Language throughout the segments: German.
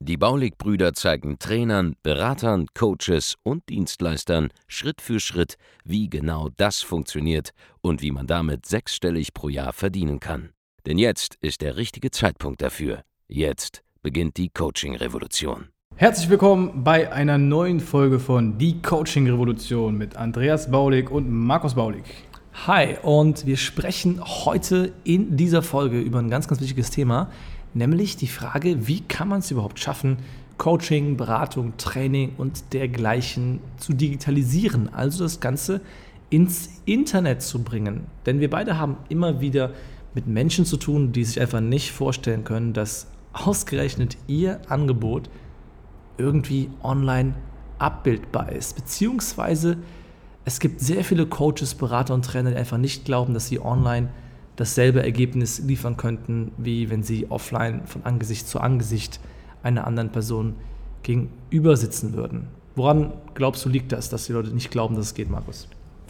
Die Baulig-Brüder zeigen Trainern, Beratern, Coaches und Dienstleistern Schritt für Schritt, wie genau das funktioniert und wie man damit sechsstellig pro Jahr verdienen kann. Denn jetzt ist der richtige Zeitpunkt dafür. Jetzt beginnt die Coaching-Revolution. Herzlich willkommen bei einer neuen Folge von Die Coaching Revolution mit Andreas Baulig und Markus Baulig. Hi, und wir sprechen heute in dieser Folge über ein ganz, ganz wichtiges Thema, nämlich die Frage, wie kann man es überhaupt schaffen, Coaching, Beratung, Training und dergleichen zu digitalisieren, also das Ganze ins Internet zu bringen. Denn wir beide haben immer wieder mit Menschen zu tun, die sich einfach nicht vorstellen können, dass ausgerechnet ihr Angebot irgendwie online abbildbar ist. Beziehungsweise es gibt sehr viele Coaches, Berater und Trainer, die einfach nicht glauben, dass sie online dasselbe Ergebnis liefern könnten, wie wenn sie offline von Angesicht zu Angesicht einer anderen Person gegenüber sitzen würden. Woran glaubst du, liegt das, dass die Leute nicht glauben, dass es geht, Markus?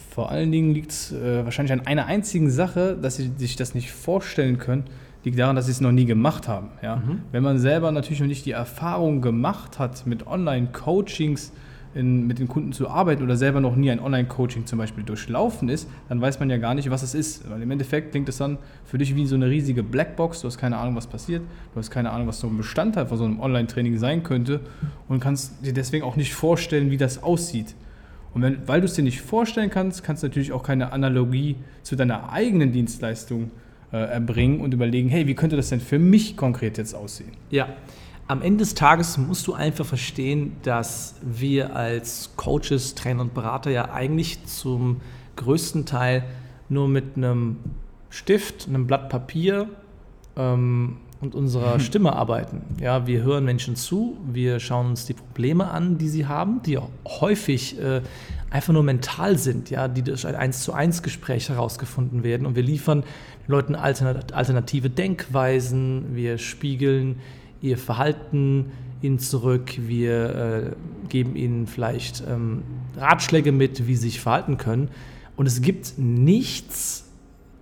Vor allen Dingen liegt es äh, wahrscheinlich an einer einzigen Sache, dass sie sich das nicht vorstellen können, liegt daran, dass sie es noch nie gemacht haben. Ja? Mhm. Wenn man selber natürlich noch nicht die Erfahrung gemacht hat mit Online-Coachings, in, mit den Kunden zu arbeiten oder selber noch nie ein Online-Coaching zum Beispiel durchlaufen ist, dann weiß man ja gar nicht, was es ist. Weil im Endeffekt klingt es dann für dich wie so eine riesige Blackbox. Du hast keine Ahnung, was passiert. Du hast keine Ahnung, was so ein Bestandteil von so einem Online-Training sein könnte und kannst dir deswegen auch nicht vorstellen, wie das aussieht. Und wenn, weil du es dir nicht vorstellen kannst, kannst du natürlich auch keine Analogie zu deiner eigenen Dienstleistung äh, erbringen und überlegen, hey, wie könnte das denn für mich konkret jetzt aussehen? Ja, am Ende des Tages musst du einfach verstehen, dass wir als Coaches, Trainer und Berater ja eigentlich zum größten Teil nur mit einem Stift, einem Blatt Papier ähm, und unserer Stimme arbeiten. Ja, wir hören Menschen zu, wir schauen uns die Probleme an, die sie haben, die häufig äh, einfach nur mental sind, ja, die durch ein 1 zu 1 Gespräch herausgefunden werden und wir liefern Leuten alternative Denkweisen, wir spiegeln ihr Verhalten ihnen zurück, wir äh, geben ihnen vielleicht ähm, Ratschläge mit, wie sie sich verhalten können. Und es gibt nichts,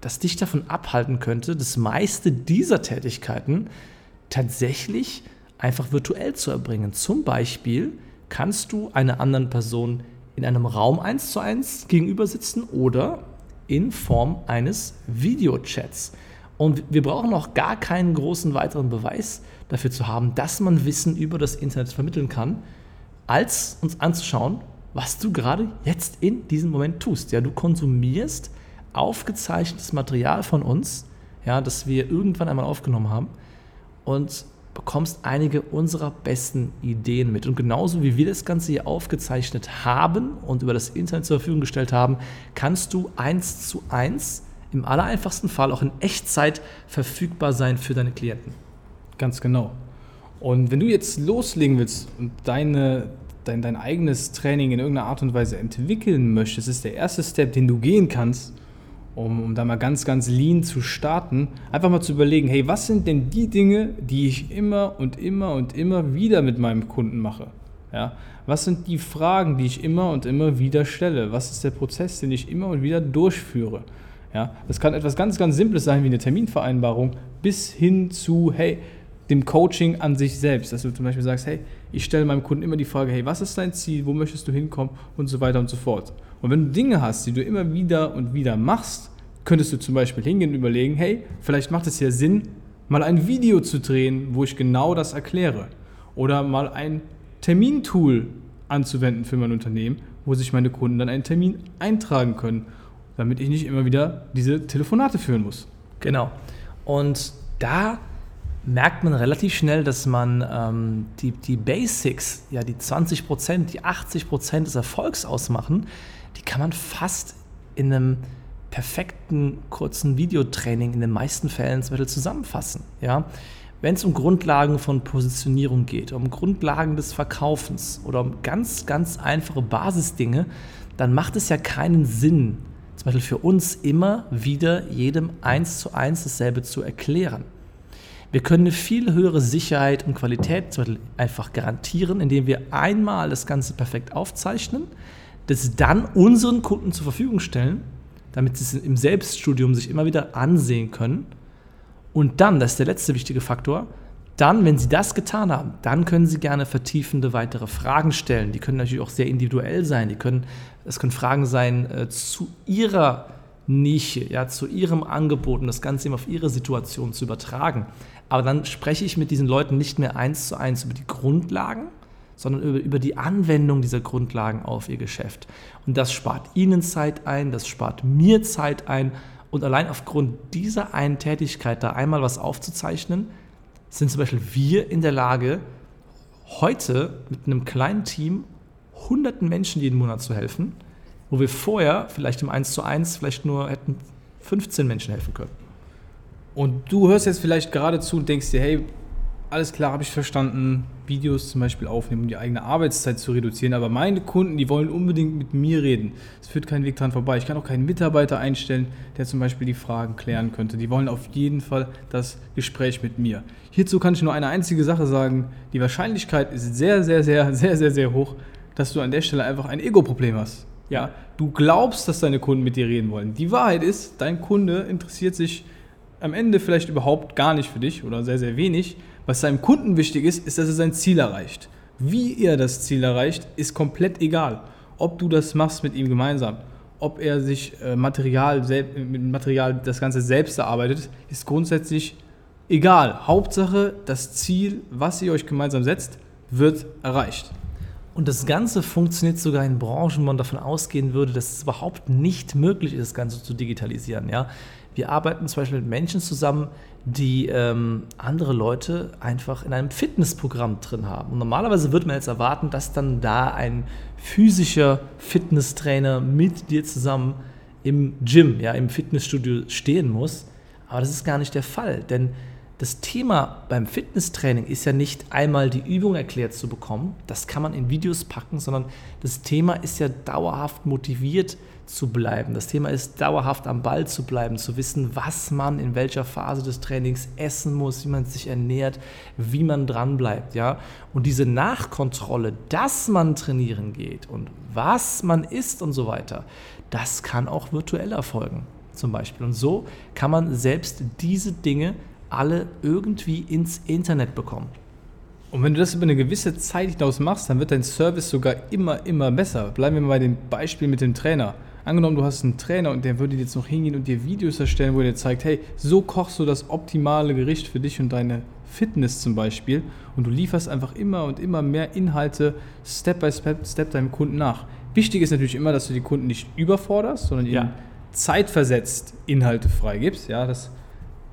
das dich davon abhalten könnte, das meiste dieser Tätigkeiten tatsächlich einfach virtuell zu erbringen. Zum Beispiel kannst du einer anderen Person in einem Raum eins zu eins gegenüber sitzen oder in Form eines Videochats. Und wir brauchen auch gar keinen großen weiteren Beweis dafür zu haben, dass man Wissen über das Internet vermitteln kann, als uns anzuschauen, was du gerade jetzt in diesem Moment tust. Ja, du konsumierst aufgezeichnetes Material von uns, ja, das wir irgendwann einmal aufgenommen haben und bekommst einige unserer besten Ideen mit. Und genauso wie wir das Ganze hier aufgezeichnet haben und über das Internet zur Verfügung gestellt haben, kannst du eins zu eins im allereinfachsten Fall auch in Echtzeit verfügbar sein für deine Klienten. Ganz genau. Und wenn du jetzt loslegen willst und deine, dein, dein eigenes Training in irgendeiner Art und Weise entwickeln möchtest, ist der erste Step, den du gehen kannst, um, um da mal ganz, ganz lean zu starten, einfach mal zu überlegen, hey, was sind denn die Dinge, die ich immer und immer und immer wieder mit meinem Kunden mache? Ja? Was sind die Fragen, die ich immer und immer wieder stelle? Was ist der Prozess, den ich immer und wieder durchführe? Ja, das kann etwas ganz, ganz Simples sein wie eine Terminvereinbarung bis hin zu, hey, dem Coaching an sich selbst. Dass du zum Beispiel sagst, hey, ich stelle meinem Kunden immer die Frage, hey, was ist dein Ziel, wo möchtest du hinkommen und so weiter und so fort. Und wenn du Dinge hast, die du immer wieder und wieder machst, könntest du zum Beispiel hingehen und überlegen, hey, vielleicht macht es ja Sinn, mal ein Video zu drehen, wo ich genau das erkläre. Oder mal ein Termintool anzuwenden für mein Unternehmen, wo sich meine Kunden dann einen Termin eintragen können damit ich nicht immer wieder diese Telefonate führen muss. Genau. Und da merkt man relativ schnell, dass man ähm, die, die Basics, ja die 20 Prozent, die 80 Prozent des Erfolgs ausmachen, die kann man fast in einem perfekten kurzen Videotraining in den meisten Fällen zum Beispiel zusammenfassen. Ja? Wenn es um Grundlagen von Positionierung geht, um Grundlagen des Verkaufens oder um ganz, ganz einfache Basisdinge, dann macht es ja keinen Sinn, zum Beispiel für uns immer wieder jedem eins zu eins dasselbe zu erklären. Wir können eine viel höhere Sicherheit und Qualität zum Beispiel einfach garantieren, indem wir einmal das Ganze perfekt aufzeichnen, das dann unseren Kunden zur Verfügung stellen, damit sie es im Selbststudium sich immer wieder ansehen können. Und dann, das ist der letzte wichtige Faktor, dann, wenn Sie das getan haben, dann können Sie gerne vertiefende weitere Fragen stellen. Die können natürlich auch sehr individuell sein. Die können, es können Fragen sein äh, zu Ihrer Nische, ja, zu Ihrem Angebot und das Ganze eben auf Ihre Situation zu übertragen. Aber dann spreche ich mit diesen Leuten nicht mehr eins zu eins über die Grundlagen, sondern über, über die Anwendung dieser Grundlagen auf Ihr Geschäft. Und das spart Ihnen Zeit ein, das spart mir Zeit ein. Und allein aufgrund dieser einen Tätigkeit, da einmal was aufzuzeichnen, sind zum Beispiel wir in der Lage, heute mit einem kleinen Team hunderten Menschen jeden Monat zu helfen, wo wir vorher vielleicht im 1 zu 1 vielleicht nur hätten 15 Menschen helfen können. Und du hörst jetzt vielleicht gerade zu und denkst dir, hey, alles klar, habe ich verstanden, Videos zum Beispiel aufnehmen, um die eigene Arbeitszeit zu reduzieren. Aber meine Kunden, die wollen unbedingt mit mir reden. Es führt kein Weg dran vorbei. Ich kann auch keinen Mitarbeiter einstellen, der zum Beispiel die Fragen klären könnte. Die wollen auf jeden Fall das Gespräch mit mir. Hierzu kann ich nur eine einzige Sache sagen. Die Wahrscheinlichkeit ist sehr, sehr, sehr, sehr, sehr, sehr hoch, dass du an der Stelle einfach ein Ego-Problem hast. Ja, du glaubst, dass deine Kunden mit dir reden wollen. Die Wahrheit ist, dein Kunde interessiert sich am Ende vielleicht überhaupt gar nicht für dich oder sehr, sehr wenig. Was seinem Kunden wichtig ist, ist, dass er sein Ziel erreicht. Wie er das Ziel erreicht, ist komplett egal. Ob du das machst mit ihm gemeinsam, ob er sich äh, Material, mit Material das Ganze selbst erarbeitet, ist grundsätzlich egal. Hauptsache, das Ziel, was ihr euch gemeinsam setzt, wird erreicht. Und das Ganze funktioniert sogar in Branchen, wo man davon ausgehen würde, dass es überhaupt nicht möglich ist, das Ganze zu digitalisieren. Ja? Wir arbeiten zum Beispiel mit Menschen zusammen, die ähm, andere Leute einfach in einem Fitnessprogramm drin haben. Und normalerweise würde man jetzt erwarten, dass dann da ein physischer Fitnesstrainer mit dir zusammen im Gym, ja, im Fitnessstudio stehen muss. Aber das ist gar nicht der Fall, denn das Thema beim Fitnesstraining ist ja nicht einmal die Übung erklärt zu bekommen, das kann man in Videos packen, sondern das Thema ist ja dauerhaft motiviert zu bleiben. Das Thema ist dauerhaft am Ball zu bleiben, zu wissen, was man in welcher Phase des Trainings essen muss, wie man sich ernährt, wie man dran bleibt, ja? Und diese Nachkontrolle, dass man trainieren geht und was man isst und so weiter, das kann auch virtuell erfolgen, zum Beispiel. Und so kann man selbst diese Dinge alle irgendwie ins Internet bekommen. Und wenn du das über eine gewisse Zeit hinaus machst, dann wird dein Service sogar immer, immer besser. Bleiben wir mal bei dem Beispiel mit dem Trainer. Angenommen, du hast einen Trainer und der würde jetzt noch hingehen und dir Videos erstellen, wo er dir zeigt, hey, so kochst du das optimale Gericht für dich und deine Fitness zum Beispiel. Und du lieferst einfach immer und immer mehr Inhalte Step by Step, Step deinem Kunden nach. Wichtig ist natürlich immer, dass du die Kunden nicht überforderst, sondern ihnen ja. zeitversetzt Inhalte freigibst. Ja, dass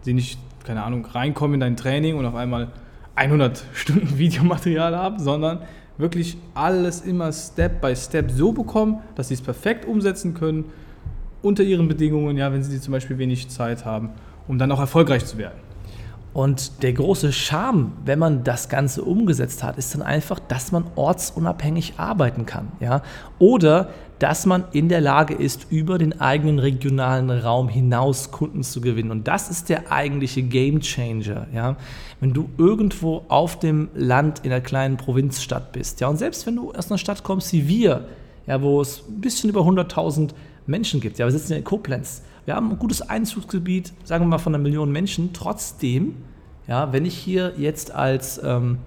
sie nicht, keine Ahnung, reinkommen in dein Training und auf einmal 100 Stunden Videomaterial haben, sondern wirklich alles immer Step by Step so bekommen, dass sie es perfekt umsetzen können, unter ihren Bedingungen, ja, wenn sie zum Beispiel wenig Zeit haben, um dann auch erfolgreich zu werden. Und der große Charme, wenn man das Ganze umgesetzt hat, ist dann einfach, dass man ortsunabhängig arbeiten kann. Ja? Oder dass man in der Lage ist, über den eigenen regionalen Raum hinaus Kunden zu gewinnen. Und das ist der eigentliche Game Changer. Ja? Wenn du irgendwo auf dem Land in einer kleinen Provinzstadt bist, ja, und selbst wenn du aus einer Stadt kommst wie wir, ja, wo es ein bisschen über 100.000 Menschen gibt, ja, wir sitzen in Koblenz, wir haben ein gutes Einzugsgebiet, sagen wir mal von einer Million Menschen. Trotzdem, ja, wenn ich hier jetzt als, ähm,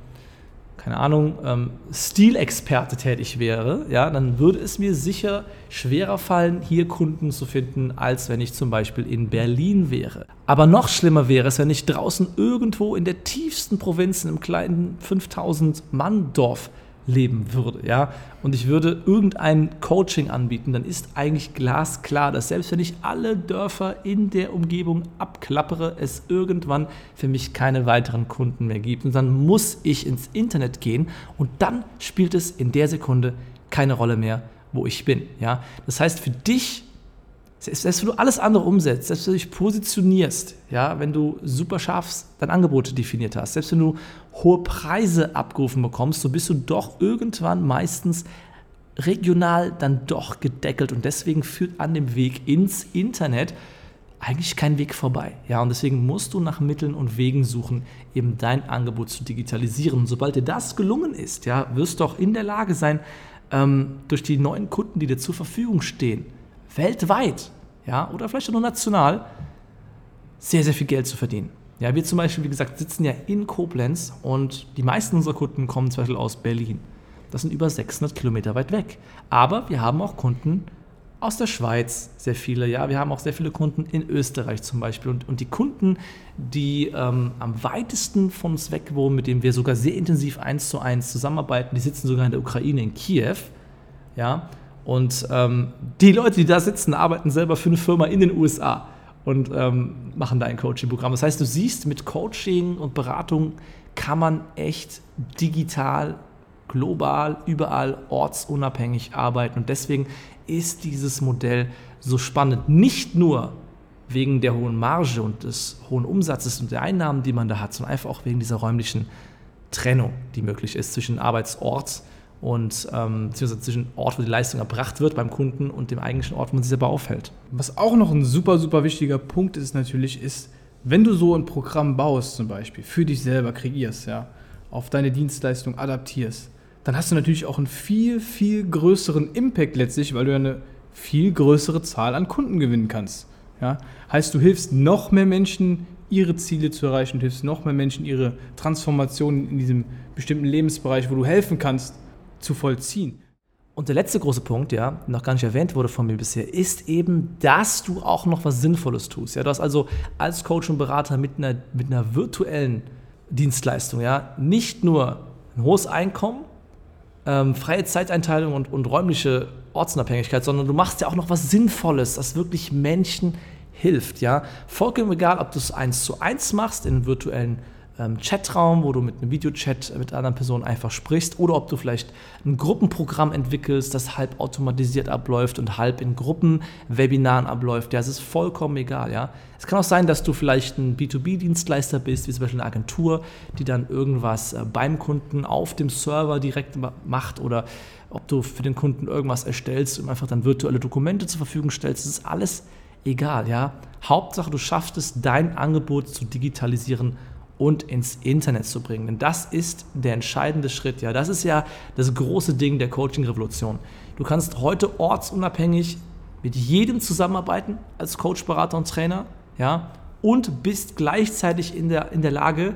keine Ahnung, ähm, Stilexperte tätig wäre, ja, dann würde es mir sicher schwerer fallen, hier Kunden zu finden, als wenn ich zum Beispiel in Berlin wäre. Aber noch schlimmer wäre es, wenn ich draußen irgendwo in der tiefsten Provinz, in einem kleinen 5000 Mann Dorf leben würde, ja, und ich würde irgendein Coaching anbieten, dann ist eigentlich glasklar, dass selbst wenn ich alle Dörfer in der Umgebung abklappere, es irgendwann für mich keine weiteren Kunden mehr gibt. Und dann muss ich ins Internet gehen und dann spielt es in der Sekunde keine Rolle mehr, wo ich bin, ja. Das heißt, für dich selbst wenn du alles andere umsetzt, selbst wenn du dich positionierst, ja, wenn du super scharf dein Angebot definiert hast, selbst wenn du hohe Preise abgerufen bekommst, so bist du doch irgendwann meistens regional dann doch gedeckelt und deswegen führt an dem Weg ins Internet eigentlich kein Weg vorbei. Ja, und deswegen musst du nach Mitteln und Wegen suchen, eben dein Angebot zu digitalisieren. Und sobald dir das gelungen ist, ja, wirst du auch in der Lage sein, ähm, durch die neuen Kunden, die dir zur Verfügung stehen, weltweit, ja, oder vielleicht auch nur national, sehr, sehr viel Geld zu verdienen. Ja, wir zum Beispiel, wie gesagt, sitzen ja in Koblenz und die meisten unserer Kunden kommen zum Beispiel aus Berlin. Das sind über 600 Kilometer weit weg. Aber wir haben auch Kunden aus der Schweiz, sehr viele. Ja, wir haben auch sehr viele Kunden in Österreich zum Beispiel. Und, und die Kunden, die ähm, am weitesten von uns weg wohnen, mit denen wir sogar sehr intensiv eins zu eins zusammenarbeiten, die sitzen sogar in der Ukraine, in Kiew. Ja, und ähm, die Leute, die da sitzen, arbeiten selber für eine Firma in den USA und ähm, machen da ein Coaching-Programm. Das heißt, du siehst, mit Coaching und Beratung kann man echt digital global, überall ortsunabhängig arbeiten. Und deswegen ist dieses Modell so spannend. Nicht nur wegen der hohen Marge und des hohen Umsatzes und der Einnahmen, die man da hat, sondern einfach auch wegen dieser räumlichen Trennung, die möglich ist zwischen Arbeitsort und ähm, beziehungsweise zwischen Ort, wo die Leistung erbracht wird beim Kunden und dem eigentlichen Ort, wo man sich selber aufhält. Was auch noch ein super, super wichtiger Punkt ist natürlich, ist, wenn du so ein Programm baust zum Beispiel, für dich selber kreierst, ja, auf deine Dienstleistung adaptierst, dann hast du natürlich auch einen viel, viel größeren Impact letztlich, weil du ja eine viel größere Zahl an Kunden gewinnen kannst. Ja? Heißt, du hilfst noch mehr Menschen, ihre Ziele zu erreichen, du hilfst noch mehr Menschen, ihre Transformation in diesem bestimmten Lebensbereich, wo du helfen kannst, zu vollziehen. Und der letzte große Punkt, ja, noch gar nicht erwähnt wurde von mir bisher, ist eben, dass du auch noch was Sinnvolles tust. Ja, du hast also als Coach und Berater mit einer, mit einer virtuellen Dienstleistung, ja, nicht nur ein hohes Einkommen, ähm, freie Zeiteinteilung und, und räumliche Ortsunabhängigkeit, sondern du machst ja auch noch was Sinnvolles, das wirklich Menschen hilft. Ja? Vollkommen egal, ob du es eins zu eins machst in virtuellen ähm, Chatraum, wo du mit einem Videochat mit anderen Personen einfach sprichst, oder ob du vielleicht ein Gruppenprogramm entwickelst, das halb automatisiert abläuft und halb in Gruppenwebinaren abläuft. Ja, es ist vollkommen egal. Ja, es kann auch sein, dass du vielleicht ein B2B-Dienstleister bist, wie zum Beispiel eine Agentur, die dann irgendwas äh, beim Kunden auf dem Server direkt macht oder ob du für den Kunden irgendwas erstellst und einfach dann virtuelle Dokumente zur Verfügung stellst. Das ist alles egal, ja. Hauptsache, du schaffst es, dein Angebot zu digitalisieren und ins Internet zu bringen. Denn das ist der entscheidende Schritt. Ja, das ist ja das große Ding der Coaching-Revolution. Du kannst heute ortsunabhängig mit jedem zusammenarbeiten als Coach, Berater und Trainer, ja, und bist gleichzeitig in der, in der Lage,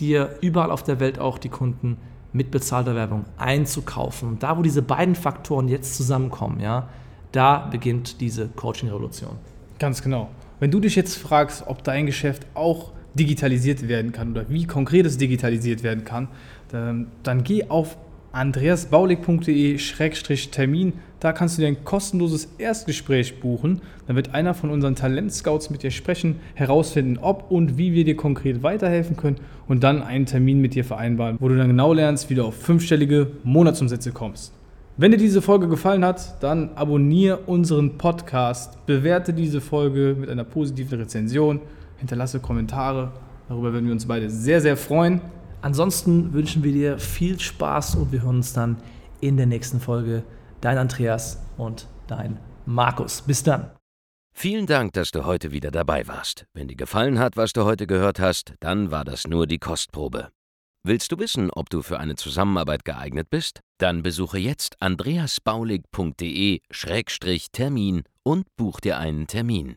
dir überall auf der Welt auch die Kunden mit bezahlter Werbung einzukaufen. Und da, wo diese beiden Faktoren jetzt zusammenkommen, ja, da beginnt diese Coaching-Revolution. Ganz genau. Wenn du dich jetzt fragst, ob dein Geschäft auch digitalisiert werden kann oder wie konkret es digitalisiert werden kann, dann, dann geh auf andreasbaulig.de-termin. Da kannst du dir ein kostenloses Erstgespräch buchen. Dann wird einer von unseren Talentscouts mit dir sprechen, herausfinden, ob und wie wir dir konkret weiterhelfen können und dann einen Termin mit dir vereinbaren, wo du dann genau lernst, wie du auf fünfstellige Monatsumsätze kommst. Wenn dir diese Folge gefallen hat, dann abonniere unseren Podcast, bewerte diese Folge mit einer positiven Rezension hinterlasse Kommentare. Darüber würden wir uns beide sehr, sehr freuen. Ansonsten wünschen wir dir viel Spaß und wir hören uns dann in der nächsten Folge. Dein Andreas und dein Markus. Bis dann. Vielen Dank, dass du heute wieder dabei warst. Wenn dir gefallen hat, was du heute gehört hast, dann war das nur die Kostprobe. Willst du wissen, ob du für eine Zusammenarbeit geeignet bist? Dann besuche jetzt andreasbaulig.de-termin und buch dir einen Termin.